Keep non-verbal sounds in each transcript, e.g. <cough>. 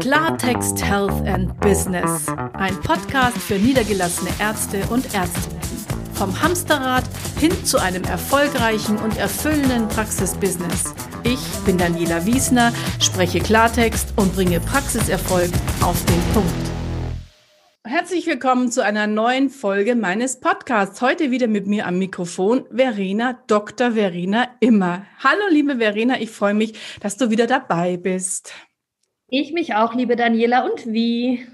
Klartext Health and Business. Ein Podcast für niedergelassene Ärzte und Ärztinnen. Vom Hamsterrad hin zu einem erfolgreichen und erfüllenden Praxisbusiness. Ich bin Daniela Wiesner, spreche Klartext und bringe Praxiserfolg auf den Punkt. Herzlich willkommen zu einer neuen Folge meines Podcasts. Heute wieder mit mir am Mikrofon Verena, Dr. Verena Immer. Hallo, liebe Verena, ich freue mich, dass du wieder dabei bist. Ich mich auch, liebe Daniela. Und wie?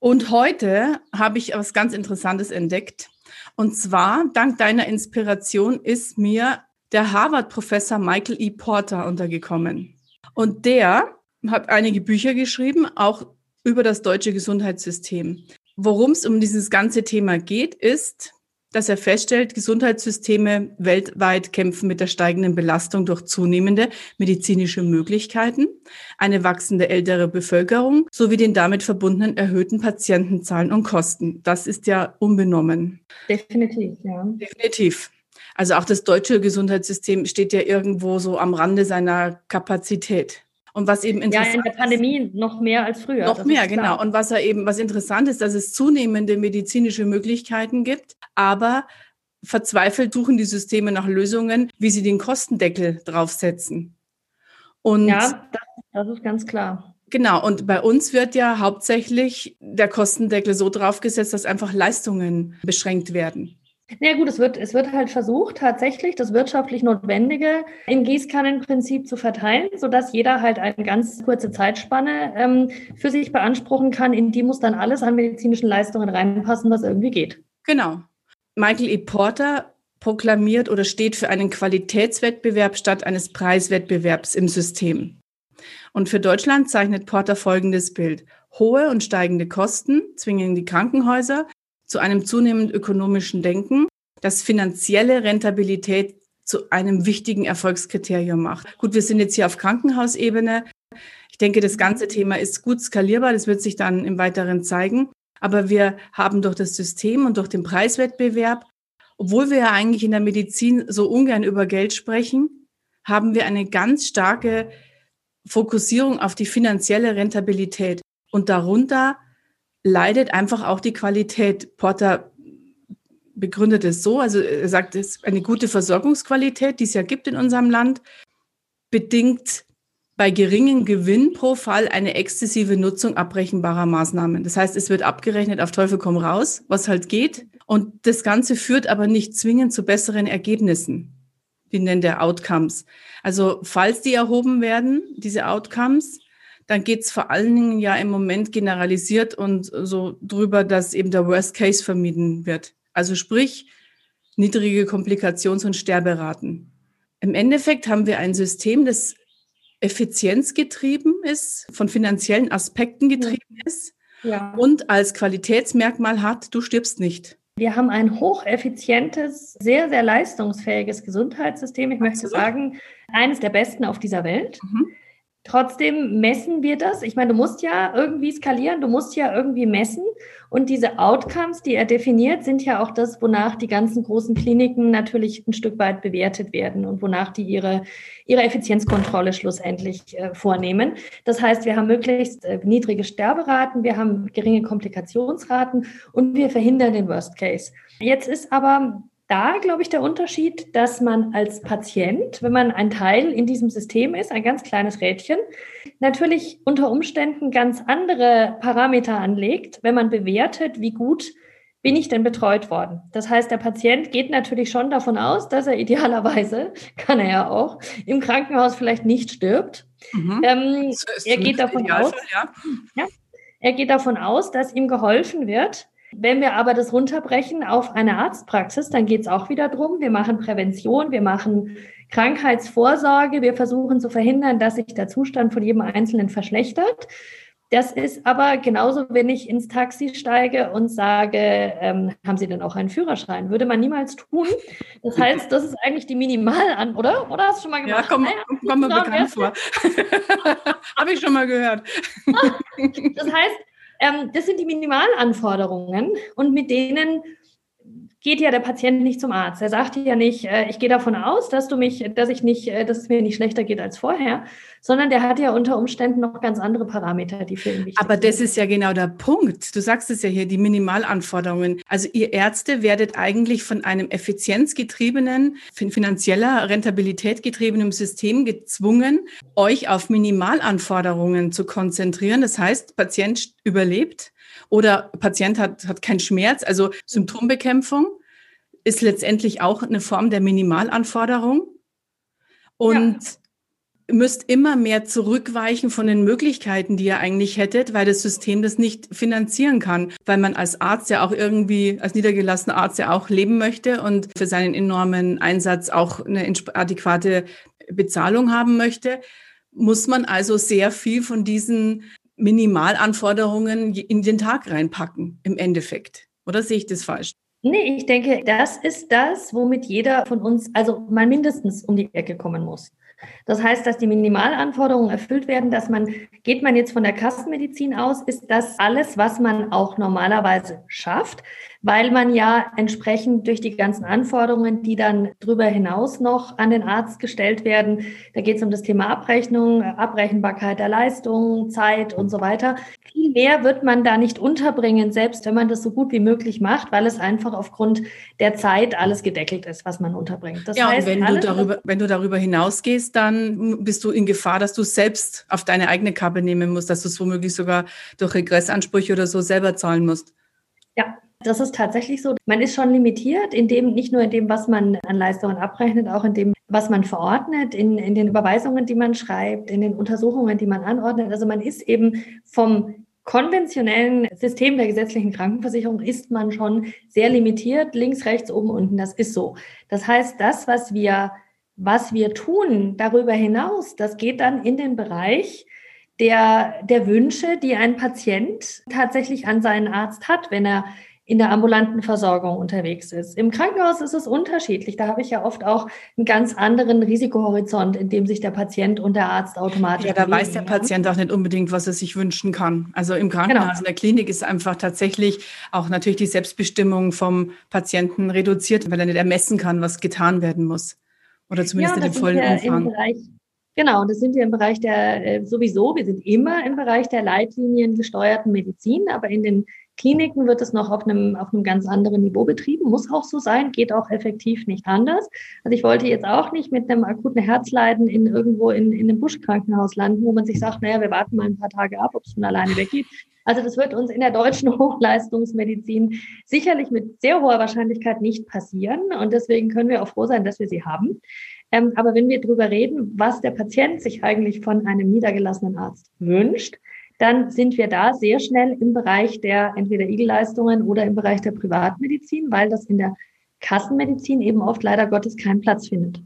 Und heute habe ich etwas ganz Interessantes entdeckt. Und zwar, dank deiner Inspiration ist mir der Harvard-Professor Michael E. Porter untergekommen. Und der hat einige Bücher geschrieben, auch über das deutsche Gesundheitssystem. Worum es um dieses ganze Thema geht, ist, dass er feststellt, Gesundheitssysteme weltweit kämpfen mit der steigenden Belastung durch zunehmende medizinische Möglichkeiten, eine wachsende ältere Bevölkerung sowie den damit verbundenen erhöhten Patientenzahlen und Kosten. Das ist ja unbenommen. Definitiv, ja. Definitiv. Also auch das deutsche Gesundheitssystem steht ja irgendwo so am Rande seiner Kapazität. Und was eben interessant Ja, in der Pandemie noch mehr als früher. Noch mehr, genau. Und was er eben, was interessant ist, dass es zunehmende medizinische Möglichkeiten gibt, aber verzweifelt suchen die Systeme nach Lösungen, wie sie den Kostendeckel draufsetzen. Und ja, das, das ist ganz klar. Genau, und bei uns wird ja hauptsächlich der Kostendeckel so draufgesetzt, dass einfach Leistungen beschränkt werden. Na ja, gut, es wird, es wird halt versucht, tatsächlich das wirtschaftlich Notwendige im Gießkannenprinzip zu verteilen, sodass jeder halt eine ganz kurze Zeitspanne ähm, für sich beanspruchen kann. In die muss dann alles an medizinischen Leistungen reinpassen, was irgendwie geht. Genau. Michael E. Porter proklamiert oder steht für einen Qualitätswettbewerb statt eines Preiswettbewerbs im System. Und für Deutschland zeichnet Porter folgendes Bild. Hohe und steigende Kosten zwingen die Krankenhäuser zu einem zunehmend ökonomischen Denken, das finanzielle Rentabilität zu einem wichtigen Erfolgskriterium macht. Gut, wir sind jetzt hier auf Krankenhausebene. Ich denke, das ganze Thema ist gut skalierbar. Das wird sich dann im Weiteren zeigen. Aber wir haben durch das System und durch den Preiswettbewerb, obwohl wir ja eigentlich in der Medizin so ungern über Geld sprechen, haben wir eine ganz starke Fokussierung auf die finanzielle Rentabilität. Und darunter leidet einfach auch die Qualität. Porter begründet es so, also er sagt, es eine gute Versorgungsqualität, die es ja gibt in unserem Land, bedingt bei geringem Gewinn pro Fall eine exzessive Nutzung abbrechenbarer Maßnahmen. Das heißt, es wird abgerechnet auf Teufel komm raus, was halt geht. Und das Ganze führt aber nicht zwingend zu besseren Ergebnissen. Die nennt er Outcomes. Also falls die erhoben werden, diese Outcomes, dann geht es vor allen Dingen ja im Moment generalisiert und so drüber, dass eben der Worst Case vermieden wird. Also sprich, niedrige Komplikations- und Sterberaten. Im Endeffekt haben wir ein System, das effizienzgetrieben ist, von finanziellen Aspekten getrieben ist ja. und als Qualitätsmerkmal hat, du stirbst nicht. Wir haben ein hocheffizientes, sehr, sehr leistungsfähiges Gesundheitssystem. Ich möchte sagen, eines der besten auf dieser Welt. Mhm. Trotzdem messen wir das. Ich meine, du musst ja irgendwie skalieren, du musst ja irgendwie messen. Und diese Outcomes, die er definiert, sind ja auch das, wonach die ganzen großen Kliniken natürlich ein Stück weit bewertet werden und wonach die ihre, ihre Effizienzkontrolle schlussendlich äh, vornehmen. Das heißt, wir haben möglichst äh, niedrige Sterberaten, wir haben geringe Komplikationsraten und wir verhindern den Worst Case. Jetzt ist aber da, glaube ich, der Unterschied, dass man als Patient, wenn man ein Teil in diesem System ist, ein ganz kleines Rädchen, natürlich unter Umständen ganz andere Parameter anlegt, wenn man bewertet, wie gut bin ich denn betreut worden. Das heißt, der Patient geht natürlich schon davon aus, dass er idealerweise, <laughs> kann er ja auch, im Krankenhaus vielleicht nicht stirbt. Mhm. Ähm, er geht davon aus, ja. ja, er geht davon aus, dass ihm geholfen wird, wenn wir aber das runterbrechen auf eine Arztpraxis, dann geht es auch wieder drum. Wir machen Prävention, wir machen Krankheitsvorsorge, wir versuchen zu verhindern, dass sich der Zustand von jedem Einzelnen verschlechtert. Das ist aber genauso, wenn ich ins Taxi steige und sage, ähm, haben Sie denn auch einen Führerschein? Würde man niemals tun. Das heißt, das ist eigentlich die Minimalan, oder? Oder hast du schon mal gemacht? Ja, komm, naja, komm mir bekannt vor. <laughs> Habe ich schon mal gehört. <laughs> das heißt, ähm, das sind die Minimalanforderungen und mit denen geht ja der Patient nicht zum Arzt. Er sagt ja nicht, äh, ich gehe davon aus, dass du mich, dass ich nicht, äh, dass es mir nicht schlechter geht als vorher, sondern der hat ja unter Umständen noch ganz andere Parameter, die für ihn wichtig Aber sind. Aber das ist ja genau der Punkt. Du sagst es ja hier, die Minimalanforderungen. Also ihr Ärzte werdet eigentlich von einem effizienzgetriebenen, finanzieller Rentabilität getriebenen System gezwungen, euch auf Minimalanforderungen zu konzentrieren. Das heißt, Patient überlebt oder Patient hat, hat keinen Schmerz. Also Symptombekämpfung ist letztendlich auch eine Form der Minimalanforderung. Und ja. müsst immer mehr zurückweichen von den Möglichkeiten, die ihr eigentlich hättet, weil das System das nicht finanzieren kann, weil man als Arzt ja auch irgendwie, als niedergelassener Arzt ja auch leben möchte und für seinen enormen Einsatz auch eine adäquate Bezahlung haben möchte, muss man also sehr viel von diesen Minimalanforderungen in den Tag reinpacken, im Endeffekt. Oder sehe ich das falsch? Nee, ich denke, das ist das, womit jeder von uns also mal mindestens um die Ecke kommen muss. Das heißt, dass die Minimalanforderungen erfüllt werden, dass man, geht man jetzt von der Kassenmedizin aus, ist das alles, was man auch normalerweise schafft weil man ja entsprechend durch die ganzen Anforderungen, die dann darüber hinaus noch an den Arzt gestellt werden, da geht es um das Thema Abrechnung, Abrechenbarkeit der Leistungen, Zeit und so weiter. Viel mehr wird man da nicht unterbringen, selbst wenn man das so gut wie möglich macht, weil es einfach aufgrund der Zeit alles gedeckelt ist, was man unterbringt. Das ja, heißt, und wenn du darüber, wenn du darüber hinausgehst, dann bist du in Gefahr, dass du es selbst auf deine eigene Kappe nehmen musst, dass du es womöglich sogar durch Regressansprüche oder so selber zahlen musst. Ja, das ist tatsächlich so. Man ist schon limitiert, in dem, nicht nur in dem, was man an Leistungen abrechnet, auch in dem, was man verordnet, in, in den Überweisungen, die man schreibt, in den Untersuchungen, die man anordnet. Also man ist eben vom konventionellen System der gesetzlichen Krankenversicherung ist man schon sehr limitiert, links, rechts, oben, unten. Das ist so. Das heißt, das, was wir, was wir tun darüber hinaus, das geht dann in den Bereich, der, der Wünsche, die ein Patient tatsächlich an seinen Arzt hat, wenn er in der ambulanten Versorgung unterwegs ist. Im Krankenhaus ist es unterschiedlich. Da habe ich ja oft auch einen ganz anderen Risikohorizont, in dem sich der Patient und der Arzt automatisch. Ja, da weiß der Patient auch nicht unbedingt, was er sich wünschen kann. Also im Krankenhaus, genau. in der Klinik ist einfach tatsächlich auch natürlich die Selbstbestimmung vom Patienten reduziert, weil er nicht ermessen kann, was getan werden muss. Oder zumindest ja, in dem vollen Umfang. Bereich, Genau, das sind wir im Bereich der äh, sowieso, wir sind immer im Bereich der Leitlinien gesteuerten Medizin, aber in den Kliniken wird es noch auf einem, auf einem ganz anderen Niveau betrieben, muss auch so sein, geht auch effektiv nicht anders. Also ich wollte jetzt auch nicht mit einem akuten Herzleiden in irgendwo in, in einem Buschkrankenhaus landen, wo man sich sagt, naja, wir warten mal ein paar Tage ab, ob es von alleine weggeht. Also das wird uns in der deutschen <laughs> Hochleistungsmedizin sicherlich mit sehr hoher Wahrscheinlichkeit nicht passieren. Und deswegen können wir auch froh sein, dass wir sie haben. Ähm, aber wenn wir darüber reden, was der Patient sich eigentlich von einem niedergelassenen Arzt wünscht, dann sind wir da sehr schnell im Bereich der entweder Igelleistungen oder im Bereich der Privatmedizin, weil das in der Kassenmedizin eben oft leider Gottes keinen Platz findet.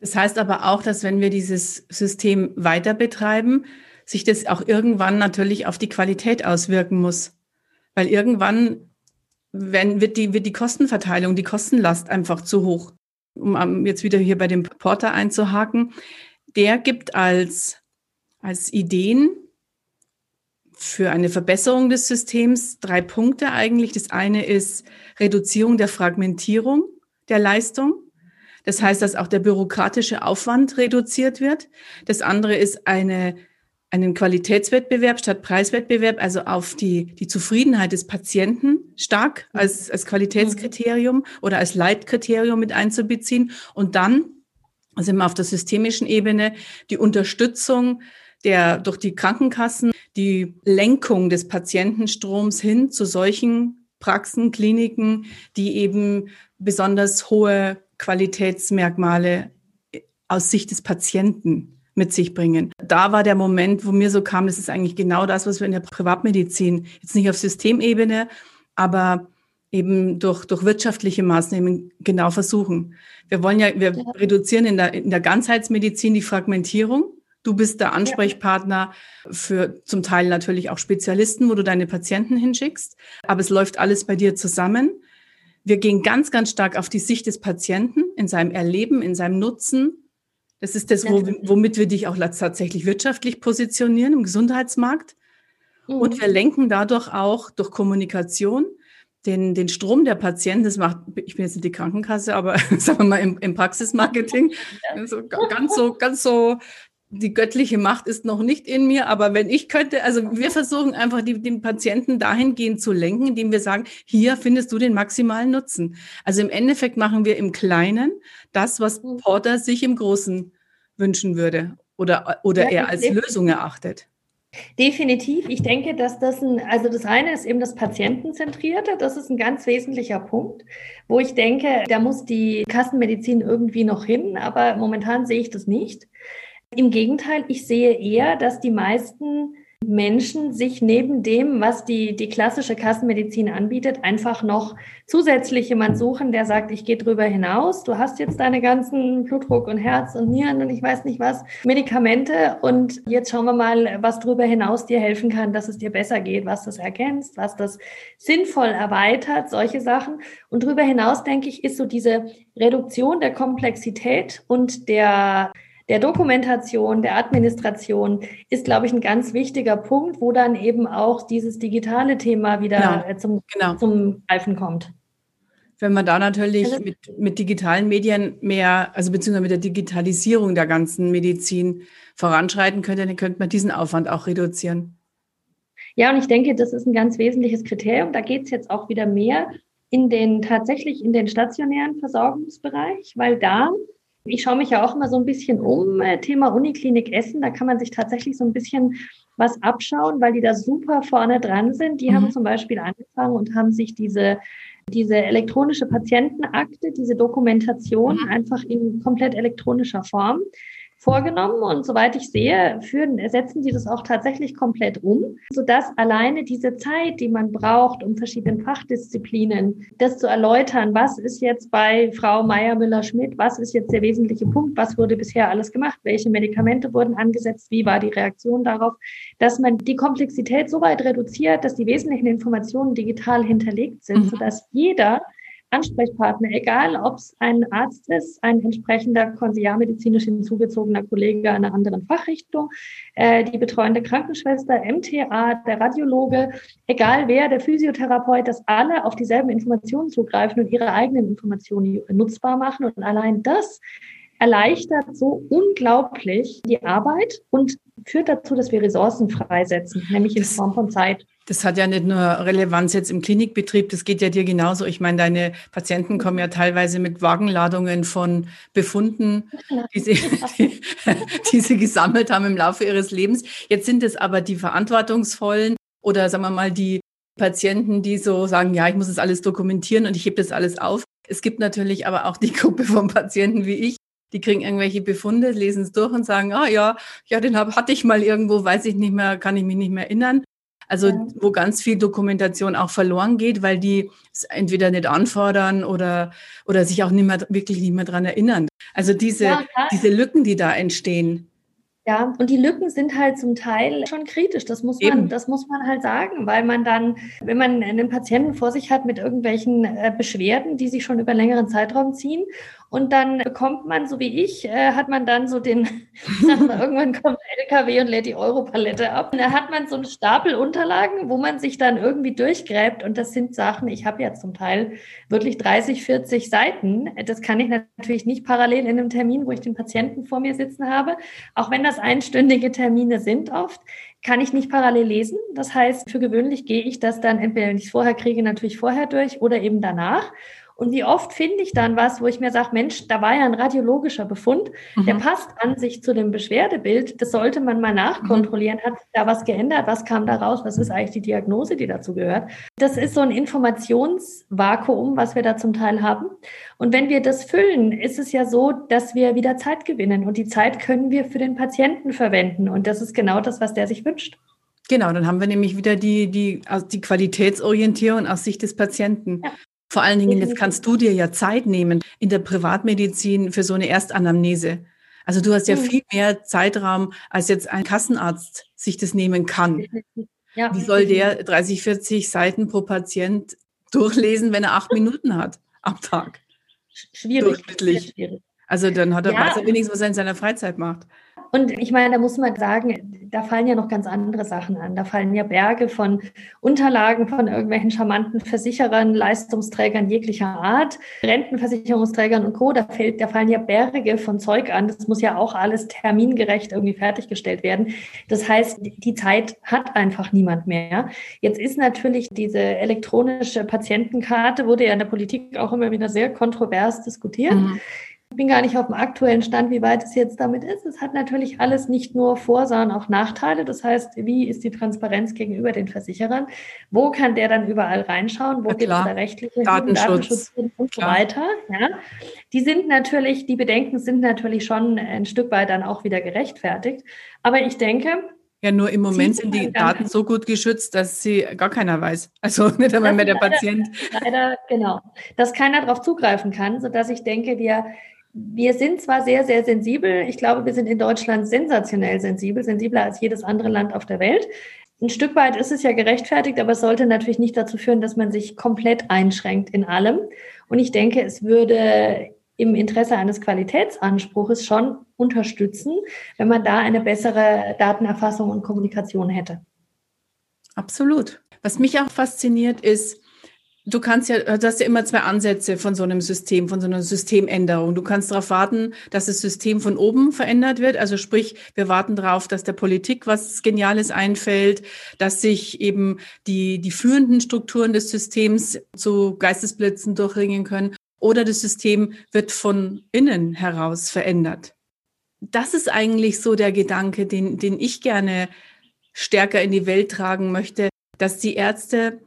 Das heißt aber auch, dass wenn wir dieses System weiter betreiben, sich das auch irgendwann natürlich auf die Qualität auswirken muss. Weil irgendwann wenn, wird, die, wird die Kostenverteilung, die Kostenlast einfach zu hoch. Um jetzt wieder hier bei dem Porter einzuhaken, der gibt als, als Ideen für eine Verbesserung des Systems drei Punkte eigentlich. Das eine ist Reduzierung der Fragmentierung der Leistung. Das heißt, dass auch der bürokratische Aufwand reduziert wird. Das andere ist eine, einen Qualitätswettbewerb statt Preiswettbewerb, also auf die, die Zufriedenheit des Patienten stark als, als Qualitätskriterium oder als Leitkriterium mit einzubeziehen. Und dann sind wir auf der systemischen Ebene die Unterstützung der durch die Krankenkassen die Lenkung des Patientenstroms hin zu solchen Praxen, Kliniken, die eben besonders hohe Qualitätsmerkmale aus Sicht des Patienten mit sich bringen. Da war der Moment, wo mir so kam, das ist eigentlich genau das, was wir in der Privatmedizin jetzt nicht auf Systemebene, aber eben durch, durch wirtschaftliche Maßnahmen genau versuchen. Wir wollen ja, wir reduzieren in der, in der Ganzheitsmedizin die Fragmentierung Du bist der Ansprechpartner für zum Teil natürlich auch Spezialisten, wo du deine Patienten hinschickst. Aber es läuft alles bei dir zusammen. Wir gehen ganz, ganz stark auf die Sicht des Patienten in seinem Erleben, in seinem Nutzen. Das ist das, womit wir dich auch tatsächlich wirtschaftlich positionieren im Gesundheitsmarkt. Mhm. Und wir lenken dadurch auch durch Kommunikation den, den Strom der Patienten, das macht, ich bin jetzt nicht die Krankenkasse, aber <laughs> sagen wir mal im, im Praxismarketing, so, ganz so, ganz so, die göttliche Macht ist noch nicht in mir, aber wenn ich könnte, also wir versuchen einfach die, den Patienten dahingehend zu lenken, indem wir sagen, hier findest du den maximalen Nutzen. Also im Endeffekt machen wir im Kleinen das, was mhm. Porter sich im Großen wünschen würde oder, oder ja, er als Lösung erachtet. Definitiv. Ich denke, dass das ein, also das eine ist eben das Patientenzentrierte. Das ist ein ganz wesentlicher Punkt, wo ich denke, da muss die Kassenmedizin irgendwie noch hin, aber momentan sehe ich das nicht. Im Gegenteil, ich sehe eher, dass die meisten Menschen sich neben dem, was die, die klassische Kassenmedizin anbietet, einfach noch zusätzlich jemand suchen, der sagt, ich gehe drüber hinaus. Du hast jetzt deine ganzen Blutdruck und Herz und Nieren und ich weiß nicht was, Medikamente und jetzt schauen wir mal, was drüber hinaus dir helfen kann, dass es dir besser geht, was das ergänzt, was das sinnvoll erweitert, solche Sachen. Und drüber hinaus, denke ich, ist so diese Reduktion der Komplexität und der der Dokumentation, der Administration ist, glaube ich, ein ganz wichtiger Punkt, wo dann eben auch dieses digitale Thema wieder genau. Äh, zum, genau. zum Greifen kommt. Wenn man da natürlich also, mit, mit digitalen Medien mehr, also beziehungsweise mit der Digitalisierung der ganzen Medizin voranschreiten könnte, dann könnte man diesen Aufwand auch reduzieren. Ja, und ich denke, das ist ein ganz wesentliches Kriterium. Da geht es jetzt auch wieder mehr in den tatsächlich in den stationären Versorgungsbereich, weil da ich schaue mich ja auch immer so ein bisschen um, äh, Thema Uniklinik Essen, da kann man sich tatsächlich so ein bisschen was abschauen, weil die da super vorne dran sind. Die mhm. haben zum Beispiel angefangen und haben sich diese diese elektronische Patientenakte, diese Dokumentation mhm. einfach in komplett elektronischer Form vorgenommen und soweit ich sehe, führen, setzen sie das auch tatsächlich komplett um, sodass alleine diese Zeit, die man braucht, um verschiedene Fachdisziplinen, das zu erläutern, was ist jetzt bei Frau Meier-Müller-Schmidt, was ist jetzt der wesentliche Punkt, was wurde bisher alles gemacht, welche Medikamente wurden angesetzt, wie war die Reaktion darauf, dass man die Komplexität so weit reduziert, dass die wesentlichen Informationen digital hinterlegt sind, mhm. sodass jeder Ansprechpartner, egal ob es ein Arzt ist, ein entsprechender konsiliarmedizinisch hinzugezogener Kollege einer anderen Fachrichtung, äh, die betreuende Krankenschwester, MTA, der Radiologe, egal wer, der Physiotherapeut, dass alle auf dieselben Informationen zugreifen und ihre eigenen Informationen nutzbar machen. Und allein das erleichtert so unglaublich die Arbeit und führt dazu, dass wir Ressourcen freisetzen, nämlich in Form von Zeit. Das hat ja nicht nur Relevanz jetzt im Klinikbetrieb, das geht ja dir genauso. Ich meine, deine Patienten kommen ja teilweise mit Wagenladungen von Befunden, die sie, die, die sie gesammelt haben im Laufe ihres Lebens. Jetzt sind es aber die Verantwortungsvollen oder sagen wir mal die Patienten, die so sagen, ja, ich muss das alles dokumentieren und ich hebe das alles auf. Es gibt natürlich aber auch die Gruppe von Patienten wie ich, die kriegen irgendwelche Befunde, lesen es durch und sagen, ah ja, ja, den hab, hatte ich mal irgendwo, weiß ich nicht mehr, kann ich mich nicht mehr erinnern. Also ja. wo ganz viel Dokumentation auch verloren geht, weil die es entweder nicht anfordern oder, oder sich auch nicht mehr, wirklich nicht mehr dran erinnern. Also diese, ja, diese Lücken, die da entstehen. Ja, und die Lücken sind halt zum Teil schon kritisch. Das muss man, das muss man halt sagen, weil man dann, wenn man einen Patienten vor sich hat mit irgendwelchen äh, Beschwerden, die sich schon über längeren Zeitraum ziehen und dann bekommt man, so wie ich, äh, hat man dann so den, <laughs> mal, irgendwann kommt LKW und lädt die Europalette ab. Und da hat man so einen Stapel Unterlagen, wo man sich dann irgendwie durchgräbt. Und das sind Sachen, ich habe ja zum Teil wirklich 30, 40 Seiten. Das kann ich natürlich nicht parallel in einem Termin, wo ich den Patienten vor mir sitzen habe. Auch wenn das einstündige Termine sind oft, kann ich nicht parallel lesen. Das heißt, für gewöhnlich gehe ich das dann entweder, wenn ich es vorher kriege, natürlich vorher durch oder eben danach. Und wie oft finde ich dann was, wo ich mir sage, Mensch, da war ja ein radiologischer Befund, mhm. der passt an sich zu dem Beschwerdebild. Das sollte man mal nachkontrollieren. Hat sich da was geändert? Was kam da raus? Was ist eigentlich die Diagnose, die dazu gehört? Das ist so ein Informationsvakuum, was wir da zum Teil haben. Und wenn wir das füllen, ist es ja so, dass wir wieder Zeit gewinnen. Und die Zeit können wir für den Patienten verwenden. Und das ist genau das, was der sich wünscht. Genau, dann haben wir nämlich wieder die, die, also die Qualitätsorientierung aus Sicht des Patienten. Ja. Vor allen Dingen, jetzt kannst du dir ja Zeit nehmen in der Privatmedizin für so eine Erstanamnese. Also du hast ja viel mehr Zeitraum, als jetzt ein Kassenarzt sich das nehmen kann. Ja. Wie soll der 30, 40 Seiten pro Patient durchlesen, wenn er acht Minuten hat am Tag? Schwierig. Durchschnittlich. Also dann hat er, ja. weiß er wenigstens, was er in seiner Freizeit macht. Und ich meine, da muss man sagen, da fallen ja noch ganz andere Sachen an. Da fallen ja Berge von Unterlagen von irgendwelchen charmanten Versicherern, Leistungsträgern jeglicher Art, Rentenversicherungsträgern und Co. Da, fällt, da fallen ja Berge von Zeug an. Das muss ja auch alles termingerecht irgendwie fertiggestellt werden. Das heißt, die Zeit hat einfach niemand mehr. Jetzt ist natürlich diese elektronische Patientenkarte, wurde ja in der Politik auch immer wieder sehr kontrovers diskutiert. Mhm. Ich bin gar nicht auf dem aktuellen Stand, wie weit es jetzt damit ist. Es hat natürlich alles nicht nur Vor-, sondern auch Nachteile. Das heißt, wie ist die Transparenz gegenüber den Versicherern? Wo kann der dann überall reinschauen? Wo gibt es da rechtliche Datenschutz, Datenschutz und so weiter? Ja. Die sind natürlich, die Bedenken sind natürlich schon ein Stück weit dann auch wieder gerechtfertigt. Aber ich denke, ja, nur im Moment sind die Daten so gut geschützt, dass sie gar keiner weiß. Also <laughs> nicht einmal mehr der leider, Patient. Leider, genau. Dass keiner darauf zugreifen kann, sodass ich denke, wir, wir sind zwar sehr, sehr sensibel. Ich glaube, wir sind in Deutschland sensationell sensibel, sensibler als jedes andere Land auf der Welt. Ein Stück weit ist es ja gerechtfertigt, aber es sollte natürlich nicht dazu führen, dass man sich komplett einschränkt in allem. Und ich denke, es würde im Interesse eines Qualitätsanspruches schon unterstützen, wenn man da eine bessere Datenerfassung und Kommunikation hätte. Absolut. Was mich auch fasziniert ist, Du kannst ja, du hast ja immer zwei Ansätze von so einem System, von so einer Systemänderung. Du kannst darauf warten, dass das System von oben verändert wird. Also sprich, wir warten darauf, dass der Politik was Geniales einfällt, dass sich eben die, die führenden Strukturen des Systems zu Geistesblitzen durchringen können oder das System wird von innen heraus verändert. Das ist eigentlich so der Gedanke, den, den ich gerne stärker in die Welt tragen möchte, dass die Ärzte,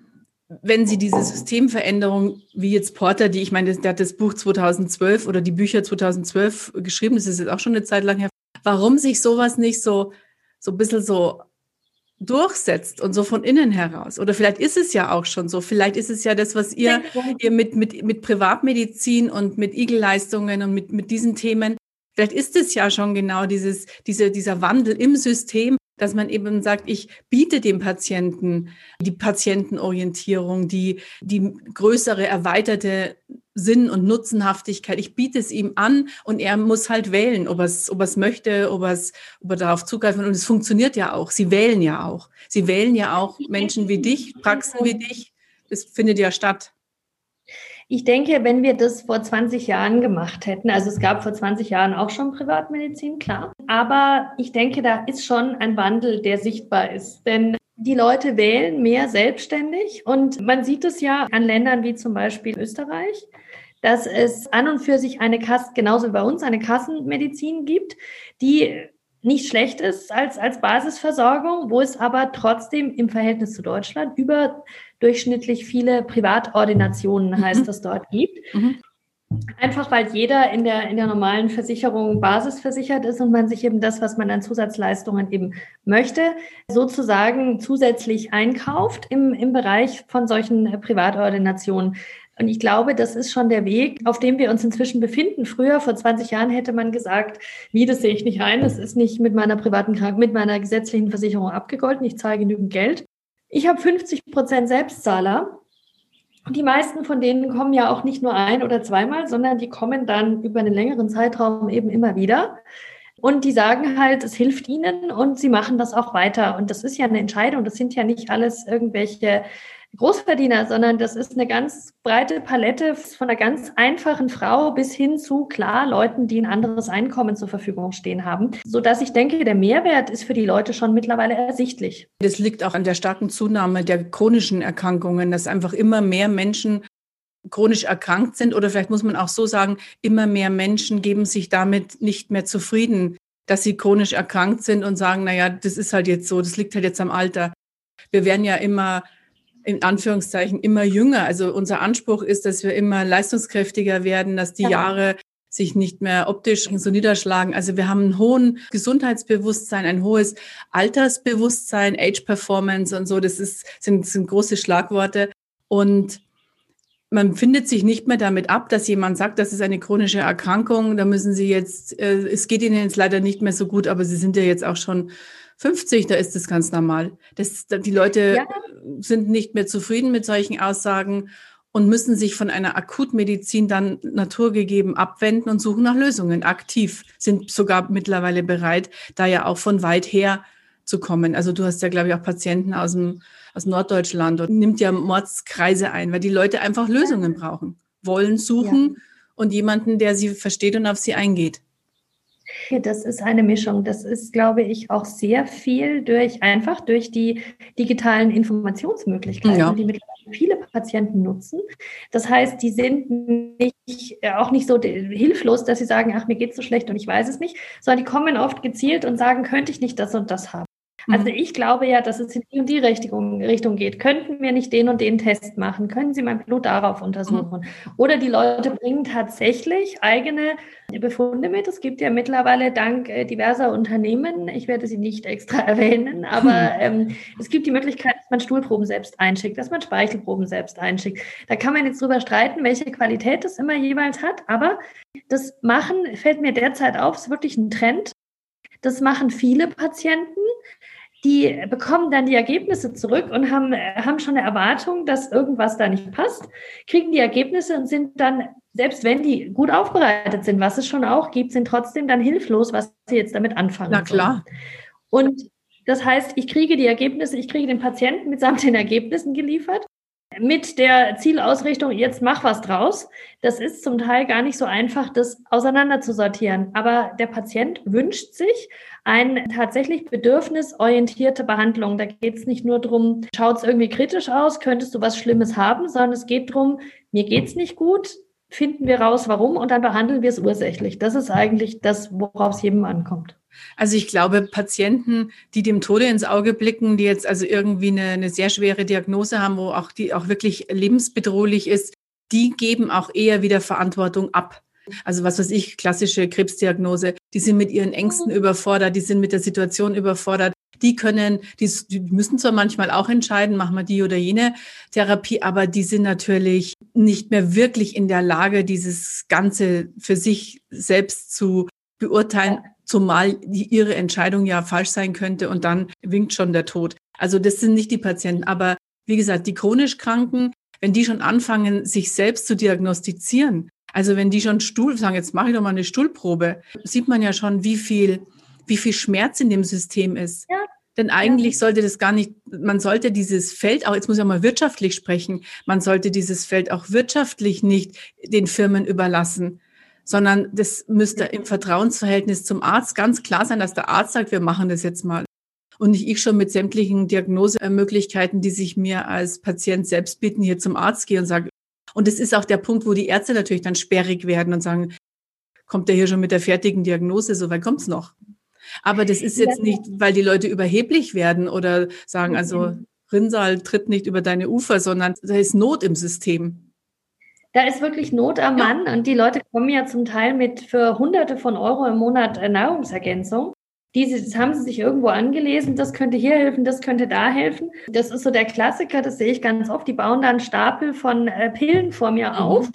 wenn sie diese Systemveränderung, wie jetzt Porter, die ich meine, der hat das Buch 2012 oder die Bücher 2012 geschrieben, das ist jetzt auch schon eine Zeit lang her, warum sich sowas nicht so, so ein bisschen so durchsetzt und so von innen heraus. Oder vielleicht ist es ja auch schon so. Vielleicht ist es ja das, was ihr, ihr mit, mit, mit Privatmedizin und mit Igelleistungen und mit, mit diesen Themen, vielleicht ist es ja schon genau dieses, diese, dieser Wandel im System, dass man eben sagt, ich biete dem Patienten die Patientenorientierung, die, die größere, erweiterte Sinn und Nutzenhaftigkeit. Ich biete es ihm an und er muss halt wählen, ob er es, ob er es möchte, ob er es, ob er darauf zugreifen. Und es funktioniert ja auch. Sie wählen ja auch. Sie wählen ja auch Menschen wie dich, Praxen wie dich. Es findet ja statt. Ich denke, wenn wir das vor 20 Jahren gemacht hätten, also es gab vor 20 Jahren auch schon Privatmedizin, klar, aber ich denke, da ist schon ein Wandel, der sichtbar ist. Denn die Leute wählen mehr selbstständig und man sieht es ja an Ländern wie zum Beispiel Österreich, dass es an und für sich eine Kasse, genauso wie bei uns, eine Kassenmedizin gibt, die nicht schlecht ist als, als Basisversorgung, wo es aber trotzdem im Verhältnis zu Deutschland überdurchschnittlich viele Privatordinationen mhm. heißt, das dort gibt. Mhm. Einfach weil jeder in der, in der normalen Versicherung basisversichert ist und man sich eben das, was man an Zusatzleistungen eben möchte, sozusagen zusätzlich einkauft im, im Bereich von solchen Privatordinationen. Und ich glaube, das ist schon der Weg, auf dem wir uns inzwischen befinden. Früher, vor 20 Jahren, hätte man gesagt, wie, das sehe ich nicht ein, das ist nicht mit meiner privaten Krank mit meiner gesetzlichen Versicherung abgegolten, ich zahle genügend Geld. Ich habe 50 Prozent Selbstzahler. Die meisten von denen kommen ja auch nicht nur ein oder zweimal, sondern die kommen dann über einen längeren Zeitraum eben immer wieder. Und die sagen halt, es hilft ihnen und sie machen das auch weiter. Und das ist ja eine Entscheidung. Das sind ja nicht alles irgendwelche Großverdiener, sondern das ist eine ganz breite Palette von einer ganz einfachen Frau bis hin zu klar Leuten, die ein anderes Einkommen zur Verfügung stehen haben, so dass ich denke, der Mehrwert ist für die Leute schon mittlerweile ersichtlich. Das liegt auch an der starken Zunahme der chronischen Erkrankungen, dass einfach immer mehr Menschen chronisch erkrankt sind oder vielleicht muss man auch so sagen, immer mehr Menschen geben sich damit nicht mehr zufrieden, dass sie chronisch erkrankt sind und sagen, naja, das ist halt jetzt so, das liegt halt jetzt am Alter. Wir werden ja immer in Anführungszeichen immer jünger. Also unser Anspruch ist, dass wir immer leistungskräftiger werden, dass die ja. Jahre sich nicht mehr optisch so niederschlagen. Also wir haben ein hohen Gesundheitsbewusstsein, ein hohes Altersbewusstsein, Age Performance und so. Das ist, sind, sind große Schlagworte. Und man findet sich nicht mehr damit ab, dass jemand sagt, das ist eine chronische Erkrankung. Da müssen Sie jetzt, äh, es geht Ihnen jetzt leider nicht mehr so gut, aber Sie sind ja jetzt auch schon 50, da ist das ganz normal. Das, die Leute ja. sind nicht mehr zufrieden mit solchen Aussagen und müssen sich von einer Akutmedizin dann naturgegeben abwenden und suchen nach Lösungen. Aktiv sind sogar mittlerweile bereit, da ja auch von weit her zu kommen. Also du hast ja, glaube ich, auch Patienten aus dem aus Norddeutschland und nimmt ja Mordskreise ein, weil die Leute einfach Lösungen brauchen, wollen, suchen ja. und jemanden, der sie versteht und auf sie eingeht. Das ist eine Mischung. Das ist, glaube ich, auch sehr viel durch einfach durch die digitalen Informationsmöglichkeiten, ja. die mittlerweile viele Patienten nutzen. Das heißt, die sind nicht, äh, auch nicht so hilflos, dass sie sagen, ach, mir geht es so schlecht und ich weiß es nicht, sondern die kommen oft gezielt und sagen, könnte ich nicht das und das haben. Also mhm. ich glaube ja, dass es in die und die Richtung, Richtung geht. Könnten wir nicht den und den Test machen? Können Sie mein Blut darauf untersuchen? Mhm. Oder die Leute bringen tatsächlich eigene Befunde mit. Es gibt ja mittlerweile dank äh, diverser Unternehmen, ich werde sie nicht extra <laughs> erwähnen, aber <laughs> ähm, es gibt die Möglichkeit, dass man Stuhlproben selbst einschickt, dass man Speichelproben selbst einschickt. Da kann man jetzt drüber streiten, welche Qualität das immer jeweils hat, aber das machen, fällt mir derzeit auf, ist wirklich ein Trend. Das machen viele Patienten die bekommen dann die Ergebnisse zurück und haben, haben schon eine Erwartung, dass irgendwas da nicht passt, kriegen die Ergebnisse und sind dann, selbst wenn die gut aufbereitet sind, was es schon auch gibt, sind trotzdem dann hilflos, was sie jetzt damit anfangen. Na klar. Sollen. Und das heißt, ich kriege die Ergebnisse, ich kriege den Patienten mitsamt den Ergebnissen geliefert mit der Zielausrichtung, jetzt mach was draus. Das ist zum Teil gar nicht so einfach, das auseinander zu sortieren. Aber der Patient wünscht sich eine tatsächlich bedürfnisorientierte Behandlung. Da geht es nicht nur darum, schaut es irgendwie kritisch aus, könntest du was Schlimmes haben, sondern es geht darum, mir geht's nicht gut, finden wir raus, warum und dann behandeln wir es ursächlich. Das ist eigentlich das, worauf es jedem ankommt. Also ich glaube, Patienten, die dem Tode ins Auge blicken, die jetzt also irgendwie eine, eine sehr schwere Diagnose haben, wo auch die auch wirklich lebensbedrohlich ist, die geben auch eher wieder Verantwortung ab. Also was weiß ich, klassische Krebsdiagnose, die sind mit ihren Ängsten mhm. überfordert, die sind mit der Situation überfordert. Die können, die, die müssen zwar manchmal auch entscheiden, machen wir die oder jene Therapie, aber die sind natürlich nicht mehr wirklich in der Lage, dieses Ganze für sich selbst zu beurteilen, zumal die, ihre Entscheidung ja falsch sein könnte und dann winkt schon der Tod. Also das sind nicht die Patienten, aber wie gesagt, die chronisch Kranken, wenn die schon anfangen, sich selbst zu diagnostizieren, also wenn die schon Stuhl sagen, jetzt mache ich doch mal eine Stuhlprobe, sieht man ja schon, wie viel, wie viel Schmerz in dem System ist. Ja. Denn eigentlich sollte das gar nicht, man sollte dieses Feld auch, jetzt muss ich auch mal wirtschaftlich sprechen, man sollte dieses Feld auch wirtschaftlich nicht den Firmen überlassen, sondern das müsste im Vertrauensverhältnis zum Arzt ganz klar sein, dass der Arzt sagt, wir machen das jetzt mal. Und nicht ich schon mit sämtlichen Diagnosemöglichkeiten, die sich mir als Patient selbst bieten, hier zum Arzt gehe und sage, und das ist auch der Punkt, wo die Ärzte natürlich dann sperrig werden und sagen, kommt der hier schon mit der fertigen Diagnose, so weit kommt's noch. Aber das ist jetzt nicht, weil die Leute überheblich werden oder sagen, also Rinnsal tritt nicht über deine Ufer, sondern da ist Not im System. Da ist wirklich Not am Mann und die Leute kommen ja zum Teil mit für Hunderte von Euro im Monat Nahrungsergänzung. Diese, das haben sie sich irgendwo angelesen, das könnte hier helfen, das könnte da helfen. Das ist so der Klassiker, das sehe ich ganz oft. Die bauen da einen Stapel von äh, Pillen vor mir mhm. auf,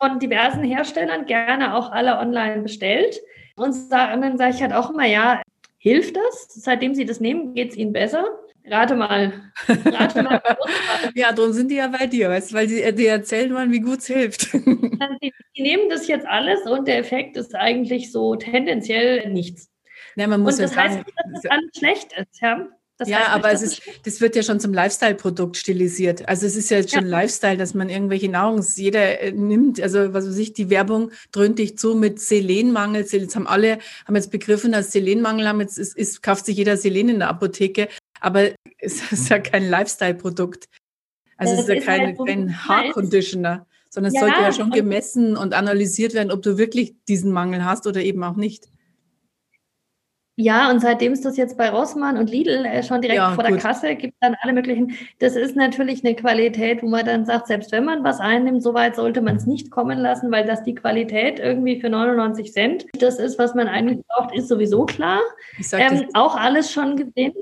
von diversen Herstellern, gerne auch alle online bestellt. Und, und dann sage ich halt auch immer, ja, hilft das? Seitdem sie das nehmen, geht es ihnen besser? Rate mal. Rate mal. <laughs> ja, darum sind die ja bei dir, weißt, weil die, die erzählen wollen, wie gut es hilft. <laughs> die, die nehmen das jetzt alles und der Effekt ist eigentlich so tendenziell nichts. Ja, man muss und das ja heißt nicht, dass das alles schlecht ist. Ja? Das ja, aber es ist, das wird ja schon zum Lifestyle-Produkt stilisiert. Also es ist ja jetzt schon ja. Lifestyle, dass man irgendwelche Nahrungs, jeder äh, nimmt, also was weiß ich, die Werbung dröhnt dich zu mit Selenmangel. Jetzt haben alle, haben jetzt begriffen, dass Selenmangel haben, jetzt ist, ist, kauft sich jeder Selen in der Apotheke. Aber es <laughs> ist ja kein Lifestyle-Produkt. Also es ist ja kein, halt kein Haarconditioner, sondern es ja, sollte ja schon gemessen und analysiert werden, ob du wirklich diesen Mangel hast oder eben auch nicht. Ja, und seitdem es das jetzt bei Rossmann und Lidl äh, schon direkt ja, vor gut. der Kasse gibt, dann alle möglichen. Das ist natürlich eine Qualität, wo man dann sagt, selbst wenn man was einnimmt, so weit sollte man es nicht kommen lassen, weil das die Qualität irgendwie für 99 Cent, das ist, was man eigentlich braucht, ist sowieso klar. Ähm, auch alles schon gesehen.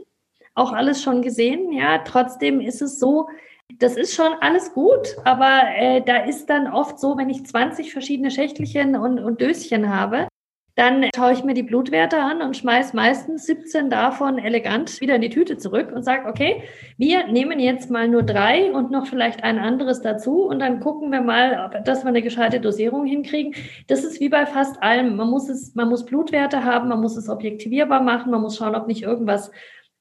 Auch alles schon gesehen. Ja, trotzdem ist es so, das ist schon alles gut, aber äh, da ist dann oft so, wenn ich 20 verschiedene Schächtelchen und, und Döschen habe, dann schaue ich mir die Blutwerte an und schmeiße meistens 17 davon elegant wieder in die Tüte zurück und sage, okay, wir nehmen jetzt mal nur drei und noch vielleicht ein anderes dazu und dann gucken wir mal, dass wir eine gescheite Dosierung hinkriegen. Das ist wie bei fast allem. Man muss es, man muss Blutwerte haben, man muss es objektivierbar machen, man muss schauen, ob nicht irgendwas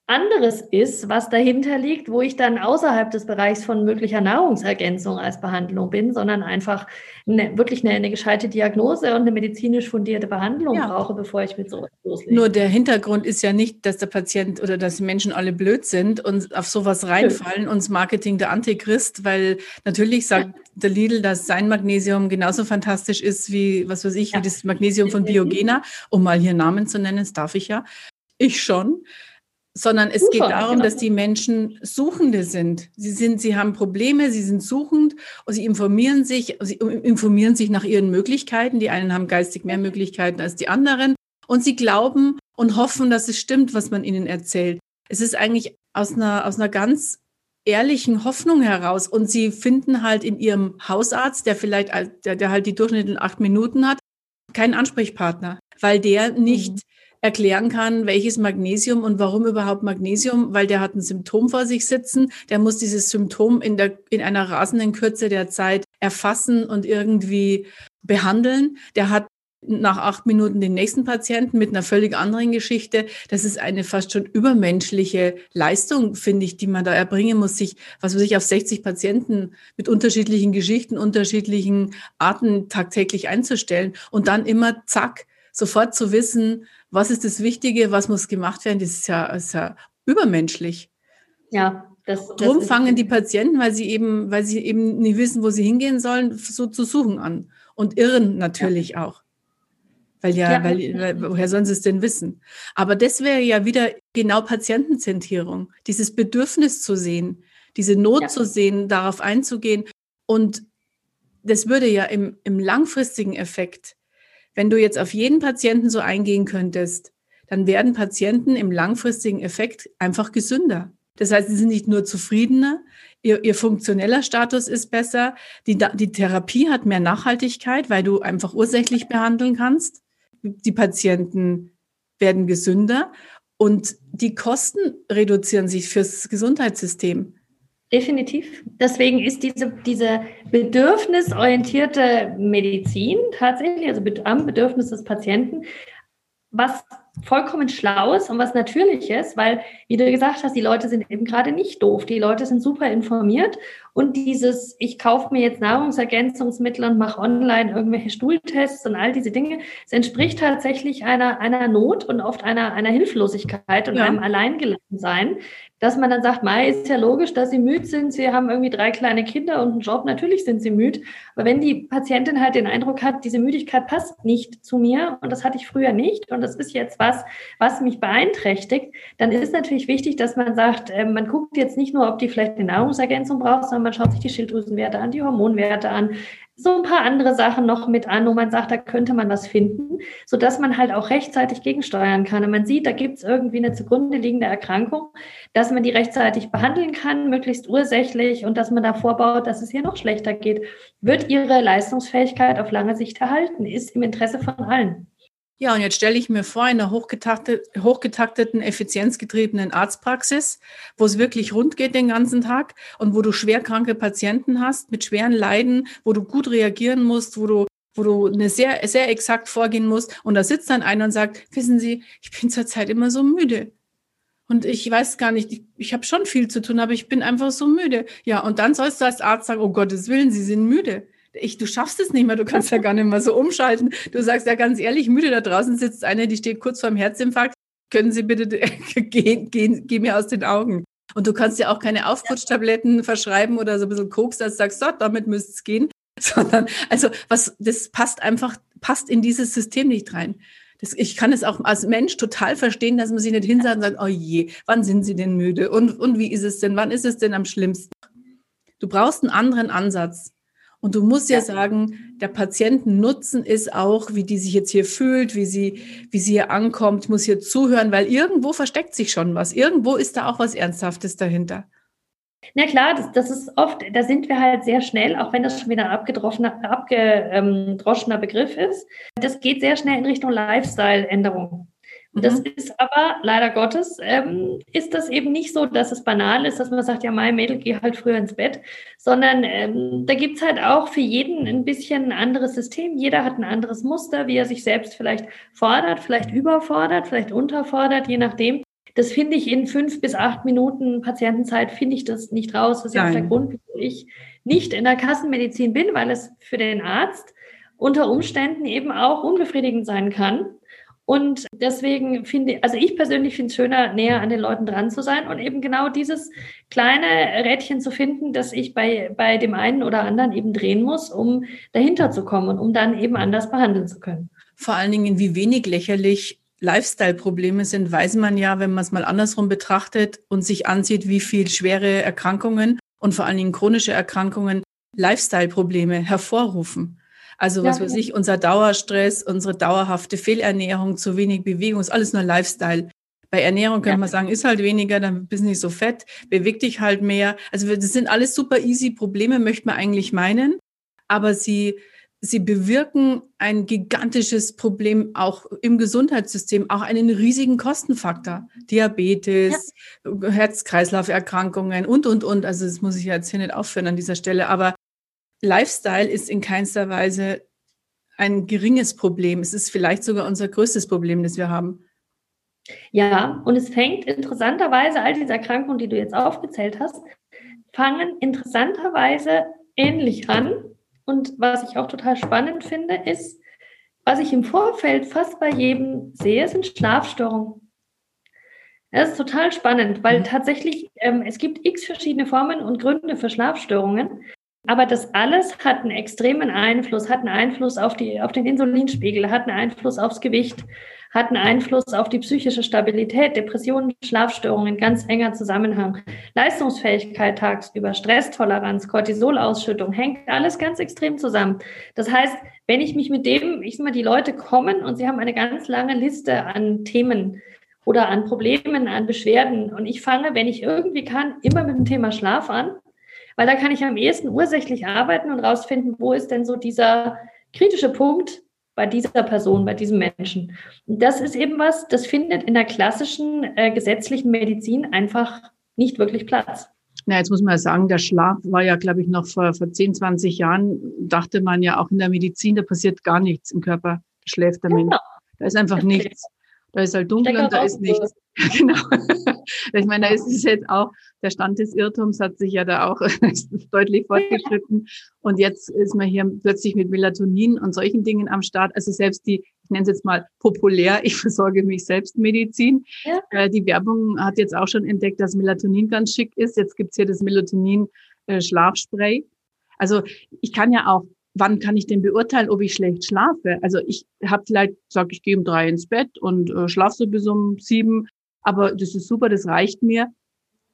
anderes ist, was dahinter liegt, wo ich dann außerhalb des Bereichs von möglicher Nahrungsergänzung als Behandlung bin, sondern einfach eine, wirklich eine, eine gescheite Diagnose und eine medizinisch fundierte Behandlung ja. brauche, bevor ich mit sowas loslege. Nur der Hintergrund ist ja nicht, dass der Patient oder dass die Menschen alle blöd sind und auf sowas reinfallen und das Marketing der Antichrist, weil natürlich sagt ja. der Lidl, dass sein Magnesium genauso fantastisch ist wie, was weiß ich, ja. wie das Magnesium von Biogena, um mal hier Namen zu nennen, das darf ich ja. Ich schon sondern es Super, geht darum, genau. dass die Menschen Suchende sind. Sie sind, sie haben Probleme, sie sind suchend und sie informieren sich, sie informieren sich nach ihren Möglichkeiten. Die einen haben geistig mehr Möglichkeiten als die anderen und sie glauben und hoffen, dass es stimmt, was man ihnen erzählt. Es ist eigentlich aus einer, aus einer ganz ehrlichen Hoffnung heraus und sie finden halt in ihrem Hausarzt, der vielleicht, der, der halt die durchschnittlichen acht Minuten hat, keinen Ansprechpartner, weil der nicht mhm erklären kann, welches Magnesium und warum überhaupt Magnesium, weil der hat ein Symptom vor sich sitzen, der muss dieses Symptom in, der, in einer rasenden Kürze der Zeit erfassen und irgendwie behandeln. Der hat nach acht Minuten den nächsten Patienten mit einer völlig anderen Geschichte. Das ist eine fast schon übermenschliche Leistung, finde ich, die man da erbringen muss, sich, was weiß ich, auf 60 Patienten mit unterschiedlichen Geschichten, unterschiedlichen Arten tagtäglich einzustellen und dann immer zack, sofort zu wissen, was ist das Wichtige, was muss gemacht werden, das ist ja, ist ja übermenschlich. Ja, das, das Drum fangen die Patienten, weil sie eben, weil sie eben nicht wissen, wo sie hingehen sollen, so zu suchen an. Und irren natürlich ja. auch. Weil ja, ja. Weil, weil, woher sollen sie es denn wissen? Aber das wäre ja wieder genau Patientenzentrierung, dieses Bedürfnis zu sehen, diese Not ja. zu sehen, darauf einzugehen. Und das würde ja im, im langfristigen Effekt wenn du jetzt auf jeden Patienten so eingehen könntest, dann werden Patienten im langfristigen Effekt einfach gesünder. Das heißt, sie sind nicht nur zufriedener, ihr, ihr funktioneller Status ist besser, die, die Therapie hat mehr Nachhaltigkeit, weil du einfach ursächlich behandeln kannst. Die Patienten werden gesünder und die Kosten reduzieren sich fürs Gesundheitssystem. Definitiv. Deswegen ist diese, diese bedürfnisorientierte Medizin tatsächlich, also am Bedürfnis des Patienten, was vollkommen Schlaues und was Natürliches, weil, wie du gesagt hast, die Leute sind eben gerade nicht doof. Die Leute sind super informiert und dieses, ich kaufe mir jetzt Nahrungsergänzungsmittel und mache online irgendwelche Stuhltests und all diese Dinge, es entspricht tatsächlich einer, einer Not und oft einer, einer Hilflosigkeit und ja. einem Alleingelassensein, dass man dann sagt, Mai, ist ja logisch, dass sie müde sind, sie haben irgendwie drei kleine Kinder und einen Job, natürlich sind sie müde. Aber wenn die Patientin halt den Eindruck hat, diese Müdigkeit passt nicht zu mir und das hatte ich früher nicht und das ist jetzt was, was mich beeinträchtigt, dann ist natürlich wichtig, dass man sagt, äh, man guckt jetzt nicht nur, ob die vielleicht eine Nahrungsergänzung braucht, sondern man schaut sich die Schilddrüsenwerte an, die Hormonwerte an, so ein paar andere Sachen noch mit an, wo man sagt, da könnte man was finden, so dass man halt auch rechtzeitig gegensteuern kann. Und man sieht, da gibt es irgendwie eine zugrunde liegende Erkrankung, dass man die rechtzeitig behandeln kann, möglichst ursächlich und dass man da vorbaut, dass es ihr noch schlechter geht, wird ihre Leistungsfähigkeit auf lange Sicht erhalten, ist im Interesse von allen. Ja, und jetzt stelle ich mir vor, in einer hochgetakteten, effizienzgetriebenen Arztpraxis, wo es wirklich rund geht den ganzen Tag und wo du schwerkranke Patienten hast mit schweren Leiden, wo du gut reagieren musst, wo du wo du eine sehr, sehr exakt vorgehen musst. Und da sitzt dann einer und sagt, wissen Sie, ich bin zurzeit immer so müde. Und ich weiß gar nicht, ich, ich habe schon viel zu tun, aber ich bin einfach so müde. Ja, und dann sollst du als Arzt sagen, oh Gottes Willen, Sie sind müde ich, du schaffst es nicht mehr, du kannst ja gar nicht mehr so umschalten. Du sagst ja ganz ehrlich, müde da draußen sitzt eine, die steht kurz vorm Herzinfarkt. Können Sie bitte <laughs> gehen, gehen, geh mir aus den Augen. Und du kannst ja auch keine Aufputschtabletten verschreiben oder so ein bisschen Koks, du sagst, so, damit müsste es gehen. <laughs> Sondern, also, was, das passt einfach, passt in dieses System nicht rein. Das, ich kann es auch als Mensch total verstehen, dass man sich nicht hinsetzt und sagt, oh je, wann sind Sie denn müde? Und, und wie ist es denn? Wann ist es denn am schlimmsten? Du brauchst einen anderen Ansatz. Und du musst ja, sagen, der Patientennutzen ist auch, wie die sich jetzt hier fühlt, wie sie, wie sie hier ankommt, muss hier zuhören, weil irgendwo versteckt sich schon was. Irgendwo ist da auch was Ernsthaftes dahinter. Na klar, das, das ist oft, da sind wir halt sehr schnell, auch wenn das schon wieder ein abgedroschener, abgedroschener Begriff ist. Das geht sehr schnell in Richtung Lifestyle-Änderung. Das mhm. ist aber leider Gottes, ähm, ist das eben nicht so, dass es banal ist, dass man sagt, ja, mein Mädel, geh halt früher ins Bett, sondern ähm, da gibt's halt auch für jeden ein bisschen ein anderes System. Jeder hat ein anderes Muster, wie er sich selbst vielleicht fordert, vielleicht überfordert, vielleicht unterfordert, je nachdem. Das finde ich in fünf bis acht Minuten Patientenzeit, finde ich das nicht raus. Das ist ja auch der Grund, wieso ich nicht in der Kassenmedizin bin, weil es für den Arzt unter Umständen eben auch unbefriedigend sein kann. Und deswegen finde, also ich persönlich finde es schöner, näher an den Leuten dran zu sein und eben genau dieses kleine Rädchen zu finden, das ich bei, bei dem einen oder anderen eben drehen muss, um dahinter zu kommen und um dann eben anders behandeln zu können. Vor allen Dingen, wie wenig lächerlich Lifestyle-Probleme sind, weiß man ja, wenn man es mal andersrum betrachtet und sich ansieht, wie viel schwere Erkrankungen und vor allen Dingen chronische Erkrankungen Lifestyle-Probleme hervorrufen. Also was ja, weiß ich, unser Dauerstress, unsere dauerhafte Fehlernährung, zu wenig Bewegung, ist alles nur Lifestyle. Bei Ernährung könnte ja. man sagen, ist halt weniger, dann bist du nicht so fett, beweg dich halt mehr. Also das sind alles super easy Probleme, möchte man eigentlich meinen. Aber sie, sie bewirken ein gigantisches Problem auch im Gesundheitssystem, auch einen riesigen Kostenfaktor. Diabetes, ja. Herz-Kreislauf-Erkrankungen und, und, und. Also das muss ich jetzt hier nicht aufführen an dieser Stelle. Aber Lifestyle ist in keinster Weise ein geringes Problem. Es ist vielleicht sogar unser größtes Problem, das wir haben. Ja, und es fängt interessanterweise, all diese Erkrankungen, die du jetzt aufgezählt hast, fangen interessanterweise ähnlich an. Und was ich auch total spannend finde, ist, was ich im Vorfeld fast bei jedem sehe, sind Schlafstörungen. Das ist total spannend, weil mhm. tatsächlich ähm, es gibt x verschiedene Formen und Gründe für Schlafstörungen. Aber das alles hat einen extremen Einfluss, hat einen Einfluss auf, die, auf den Insulinspiegel, hat einen Einfluss aufs Gewicht, hat einen Einfluss auf die psychische Stabilität, Depressionen, Schlafstörungen, ganz enger Zusammenhang. Leistungsfähigkeit tagsüber, Stresstoleranz, Cortisolausschüttung, hängt alles ganz extrem zusammen. Das heißt, wenn ich mich mit dem, ich sag mal, die Leute kommen und sie haben eine ganz lange Liste an Themen, oder an Problemen, an Beschwerden. Und ich fange, wenn ich irgendwie kann, immer mit dem Thema Schlaf an weil da kann ich am ehesten ursächlich arbeiten und rausfinden, wo ist denn so dieser kritische Punkt bei dieser Person, bei diesem Menschen. Und das ist eben was, das findet in der klassischen äh, gesetzlichen Medizin einfach nicht wirklich Platz. Na, jetzt muss man ja sagen, der Schlaf war ja, glaube ich, noch vor, vor 10, 20 Jahren, dachte man ja auch in der Medizin, da passiert gar nichts im Körper, da schläft der genau. Mensch. Da ist einfach nichts. Da ist halt dunkel und da ist nichts. <laughs> genau. <laughs> ich meine, da ist es jetzt auch, der Stand des Irrtums hat sich ja da auch <laughs> deutlich fortgeschritten. Und jetzt ist man hier plötzlich mit Melatonin und solchen Dingen am Start. Also selbst die, ich nenne es jetzt mal populär, ich versorge mich selbst Medizin. Ja. Äh, die Werbung hat jetzt auch schon entdeckt, dass Melatonin ganz schick ist. Jetzt gibt's hier das Melatonin-Schlafspray. Äh, also ich kann ja auch wann kann ich denn beurteilen, ob ich schlecht schlafe? Also ich habe vielleicht, sag ich gehe um drei ins Bett und äh, schlafe so bis um sieben, aber das ist super, das reicht mir.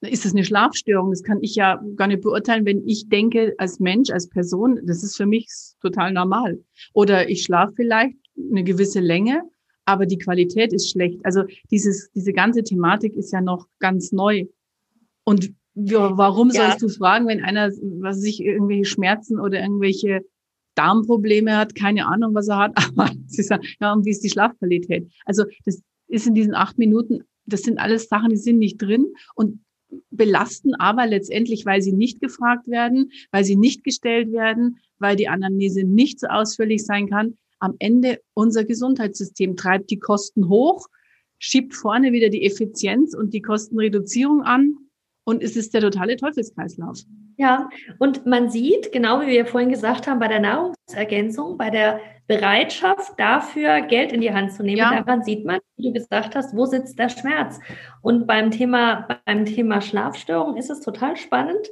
Ist das eine Schlafstörung? Das kann ich ja gar nicht beurteilen, wenn ich denke, als Mensch, als Person, das ist für mich total normal. Oder ich schlafe vielleicht eine gewisse Länge, aber die Qualität ist schlecht. Also dieses, diese ganze Thematik ist ja noch ganz neu. Und warum ja. sollst du fragen, wenn einer, was sich irgendwelche Schmerzen oder irgendwelche Darmprobleme hat, keine Ahnung, was er hat, <laughs> aber sie sagen, ja, und wie ist die Schlafqualität? Also das ist in diesen acht Minuten, das sind alles Sachen, die sind nicht drin und belasten aber letztendlich, weil sie nicht gefragt werden, weil sie nicht gestellt werden, weil die Anamnese nicht so ausführlich sein kann. Am Ende unser Gesundheitssystem treibt die Kosten hoch, schiebt vorne wieder die Effizienz und die Kostenreduzierung an und es ist der totale Teufelskreislauf. Ja, und man sieht, genau wie wir vorhin gesagt haben, bei der Nahrungsergänzung, bei der Bereitschaft dafür, Geld in die Hand zu nehmen, ja. daran sieht man, wie du gesagt hast, wo sitzt der Schmerz. Und beim Thema, beim Thema Schlafstörung ist es total spannend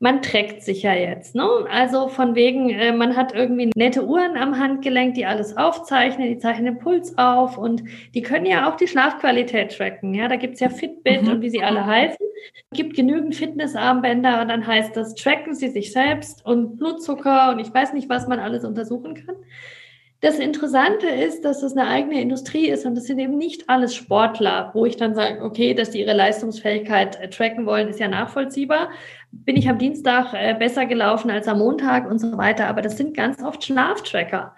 man trägt sich ja jetzt. Ne? Also von wegen, äh, man hat irgendwie nette Uhren am Handgelenk, die alles aufzeichnen, die zeichnen den Puls auf und die können ja auch die Schlafqualität tracken. Ja, da gibt's ja Fitbit mhm. und wie sie alle heißen. Es gibt genügend Fitnessarmbänder und dann heißt das, tracken Sie sich selbst und Blutzucker und ich weiß nicht, was man alles untersuchen kann. Das Interessante ist, dass es eine eigene Industrie ist und es sind eben nicht alles Sportler, wo ich dann sage, okay, dass die ihre Leistungsfähigkeit äh, tracken wollen, ist ja nachvollziehbar. Bin ich am Dienstag äh, besser gelaufen als am Montag und so weiter. Aber das sind ganz oft Schlaftracker.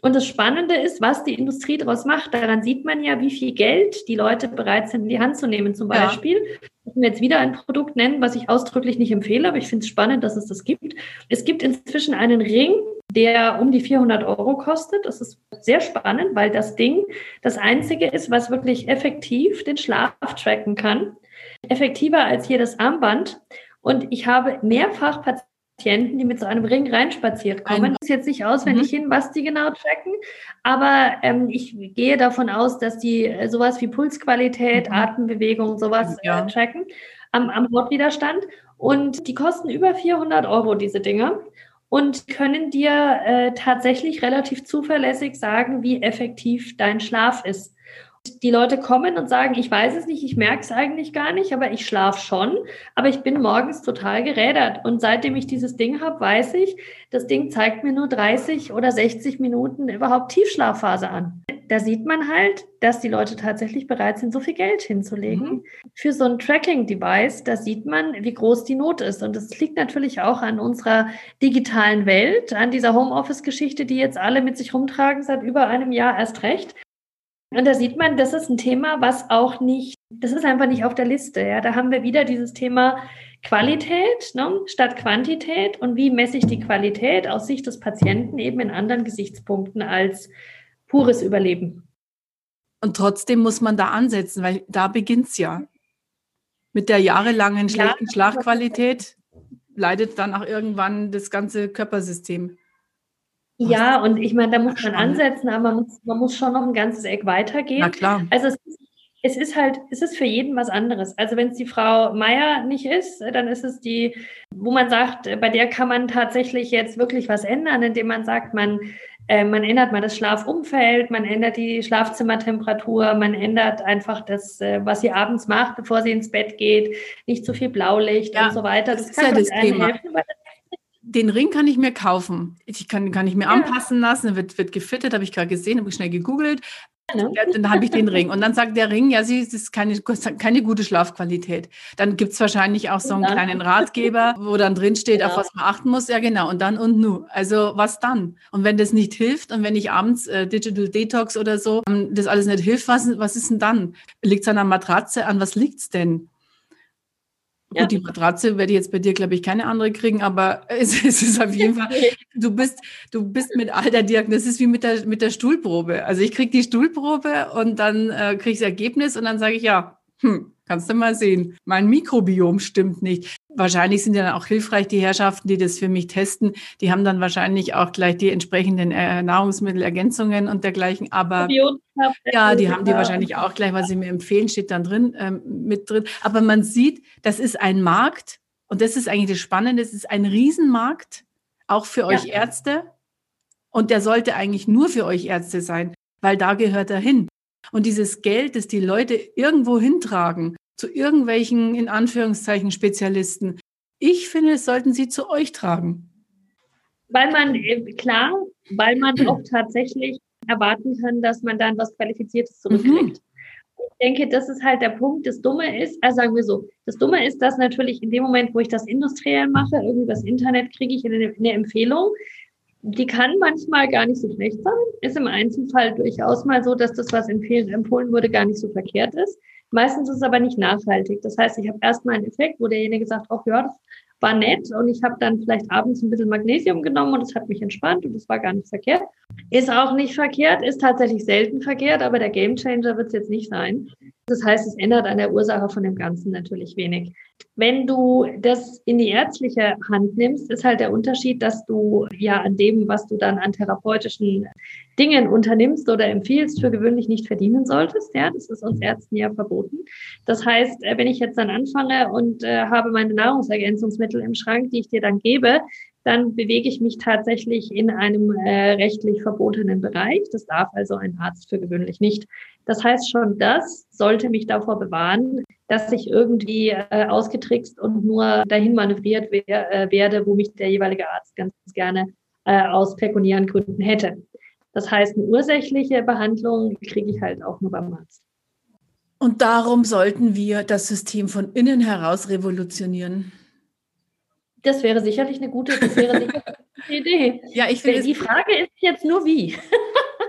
Und das Spannende ist, was die Industrie daraus macht. Daran sieht man ja, wie viel Geld die Leute bereit sind, in die Hand zu nehmen. Zum Beispiel, ja. ich will jetzt wieder ein Produkt nennen, was ich ausdrücklich nicht empfehle, aber ich finde es spannend, dass es das gibt. Es gibt inzwischen einen Ring, der um die 400 Euro kostet. Das ist sehr spannend, weil das Ding das einzige ist, was wirklich effektiv den Schlaf tracken kann. Effektiver als hier das Armband. Und ich habe mehrfach Patienten, Patienten, die mit so einem Ring reinspaziert kommen. Ich weiß jetzt nicht auswendig mhm. hin, was die genau tracken, aber ähm, ich gehe davon aus, dass die äh, sowas wie Pulsqualität, mhm. Atembewegung, sowas ja. äh, tracken am, am Hautwiderstand. Und die kosten über 400 Euro, diese Dinge und können dir äh, tatsächlich relativ zuverlässig sagen, wie effektiv dein Schlaf ist die Leute kommen und sagen, ich weiß es nicht, ich merke es eigentlich gar nicht, aber ich schlafe schon, aber ich bin morgens total gerädert. Und seitdem ich dieses Ding habe, weiß ich, das Ding zeigt mir nur 30 oder 60 Minuten überhaupt Tiefschlafphase an. Da sieht man halt, dass die Leute tatsächlich bereit sind, so viel Geld hinzulegen. Mhm. Für so ein Tracking-Device, da sieht man, wie groß die Not ist. Und das liegt natürlich auch an unserer digitalen Welt, an dieser Homeoffice-Geschichte, die jetzt alle mit sich rumtragen seit über einem Jahr erst recht. Und da sieht man, das ist ein Thema, was auch nicht, das ist einfach nicht auf der Liste. Ja, da haben wir wieder dieses Thema Qualität ne, statt Quantität und wie messe ich die Qualität aus Sicht des Patienten eben in anderen Gesichtspunkten als pures Überleben. Und trotzdem muss man da ansetzen, weil da beginnt es ja. Mit der jahrelangen schlechten ja, Schlafqualität leidet dann auch irgendwann das ganze Körpersystem. Ja, und ich meine, da muss man ansetzen, aber man muss, man muss schon noch ein ganzes Eck weitergehen. Na klar. Also es ist, es ist halt, es ist für jeden was anderes. Also wenn es die Frau Meier nicht ist, dann ist es die, wo man sagt, bei der kann man tatsächlich jetzt wirklich was ändern, indem man sagt, man, äh, man ändert mal das Schlafumfeld, man ändert die Schlafzimmertemperatur, man ändert einfach das, äh, was sie abends macht, bevor sie ins Bett geht, nicht zu viel Blaulicht ja, und so weiter. Das, das kann ja das Thema. helfen, weil das den Ring kann ich mir kaufen. Ich kann, kann ich mir ja. anpassen lassen, wird, wird gefittet, habe ich gerade gesehen, habe ich schnell gegoogelt. Ja, dann habe ich den Ring. Und dann sagt der Ring, ja, sie, das ist keine, keine gute Schlafqualität. Dann gibt es wahrscheinlich auch so einen kleinen Ratgeber, wo dann drin steht, ja. auf was man achten muss. Ja, genau. Und dann und nu. Also was dann? Und wenn das nicht hilft und wenn ich abends äh, Digital Detox oder so, ähm, das alles nicht hilft, was, was ist denn dann? Liegt es an der Matratze? An was liegt es denn? Ja. Gut, die Matratze werde ich jetzt bei dir, glaube ich, keine andere kriegen, aber <laughs> es, es, ist auf jeden Fall, du bist, du bist mit all der Diagnose, das ist wie mit der, mit der Stuhlprobe. Also ich kriege die Stuhlprobe und dann äh, kriege ich das Ergebnis und dann sage ich, ja, hm, Kannst du mal sehen. Mein Mikrobiom stimmt nicht. Wahrscheinlich sind ja dann auch hilfreich die Herrschaften, die das für mich testen. Die haben dann wahrscheinlich auch gleich die entsprechenden äh, Nahrungsmittelergänzungen und dergleichen. Aber ja, die haben die wahrscheinlich auch gleich, was sie mir empfehlen, steht dann drin, ähm, mit drin. Aber man sieht, das ist ein Markt und das ist eigentlich das Spannende. Es ist ein Riesenmarkt, auch für euch ja. Ärzte. Und der sollte eigentlich nur für euch Ärzte sein, weil da gehört er hin. Und dieses Geld, das die Leute irgendwo hintragen, zu irgendwelchen, in Anführungszeichen, Spezialisten, ich finde, es sollten sie zu euch tragen. Weil man, äh, klar, weil man auch tatsächlich erwarten kann, dass man dann was Qualifiziertes zurückkriegt. Mhm. Ich denke, das ist halt der Punkt. Das Dumme ist, also sagen wir so, das Dumme ist, dass natürlich in dem Moment, wo ich das industriell mache, irgendwie das Internet kriege ich eine, eine Empfehlung die kann manchmal gar nicht so schlecht sein. Ist im Einzelfall durchaus mal so, dass das, was empfohlen wurde, gar nicht so verkehrt ist. Meistens ist es aber nicht nachhaltig. Das heißt, ich habe erstmal einen Effekt, wo derjenige sagt, ach ja, das war nett und ich habe dann vielleicht abends ein bisschen Magnesium genommen und es hat mich entspannt und das war gar nicht verkehrt. Ist auch nicht verkehrt, ist tatsächlich selten verkehrt, aber der Gamechanger wird es jetzt nicht sein. Das heißt, es ändert an der Ursache von dem Ganzen natürlich wenig. Wenn du das in die ärztliche Hand nimmst, ist halt der Unterschied, dass du ja an dem, was du dann an therapeutischen Dingen unternimmst oder empfiehlst, für gewöhnlich nicht verdienen solltest. Ja, das ist uns Ärzten ja verboten. Das heißt, äh, wenn ich jetzt dann anfange und äh, habe meine Nahrungsergänzungsmittel im Schrank, die ich dir dann gebe, dann bewege ich mich tatsächlich in einem äh, rechtlich verbotenen Bereich. Das darf also ein Arzt für gewöhnlich nicht. Das heißt, schon das sollte mich davor bewahren, dass ich irgendwie äh, ausgetrickst und nur dahin manövriert wer, äh, werde, wo mich der jeweilige Arzt ganz gerne äh, aus pekuniären Gründen hätte. Das heißt, eine ursächliche Behandlung kriege ich halt auch nur beim Arzt. Und darum sollten wir das System von innen heraus revolutionieren. Das wäre sicherlich eine gute, das wäre sicherlich <laughs> eine gute Idee. Ja, ich finde. Die Frage ist jetzt nur wie. <laughs>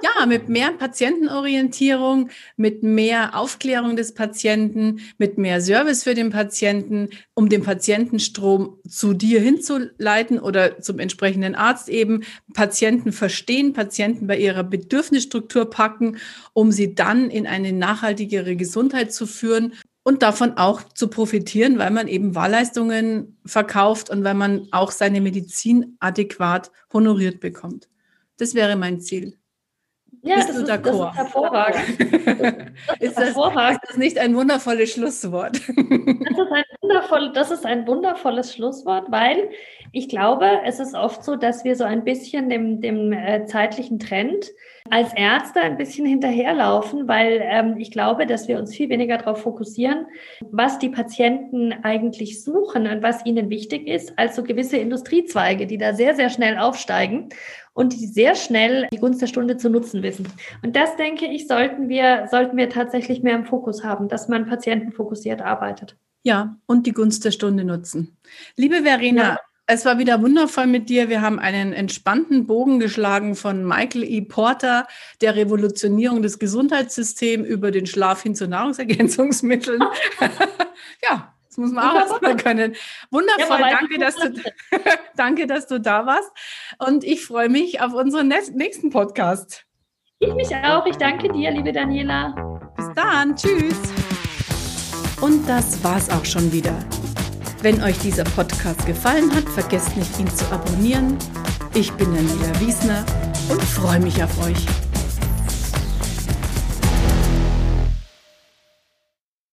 Ja, mit mehr Patientenorientierung, mit mehr Aufklärung des Patienten, mit mehr Service für den Patienten, um den Patientenstrom zu dir hinzuleiten oder zum entsprechenden Arzt eben. Patienten verstehen, Patienten bei ihrer Bedürfnisstruktur packen, um sie dann in eine nachhaltigere Gesundheit zu führen und davon auch zu profitieren, weil man eben Wahlleistungen verkauft und weil man auch seine Medizin adäquat honoriert bekommt. Das wäre mein Ziel. Ja, Bist das, du ist, das ist hervorragend. Das <laughs> ist, ist, das, ist das nicht ein wundervolles Schlusswort? Das ist, ein wundervoll, das ist ein wundervolles Schlusswort, weil ich glaube, es ist oft so, dass wir so ein bisschen dem, dem äh, zeitlichen Trend als Ärzte ein bisschen hinterherlaufen, weil ähm, ich glaube, dass wir uns viel weniger darauf fokussieren, was die Patienten eigentlich suchen und was ihnen wichtig ist, als so gewisse Industriezweige, die da sehr, sehr schnell aufsteigen und die sehr schnell die Gunst der Stunde zu nutzen wissen. Und das, denke ich, sollten wir, sollten wir tatsächlich mehr im Fokus haben, dass man patientenfokussiert arbeitet. Ja, und die Gunst der Stunde nutzen. Liebe Verena, ja. Es war wieder wundervoll mit dir. Wir haben einen entspannten Bogen geschlagen von Michael E. Porter, der Revolutionierung des Gesundheitssystems über den Schlaf hin zu Nahrungsergänzungsmitteln. <laughs> ja, das muss man auch erstmal können. Wundervoll, ja, danke, dass du, <laughs> danke, dass du da warst. Und ich freue mich auf unseren nächsten Podcast. Ich mich auch. Ich danke dir, liebe Daniela. Bis dann. Tschüss. Und das war's auch schon wieder. Wenn euch dieser Podcast gefallen hat, vergesst nicht, ihn zu abonnieren. Ich bin Daniela Wiesner und freue mich auf euch.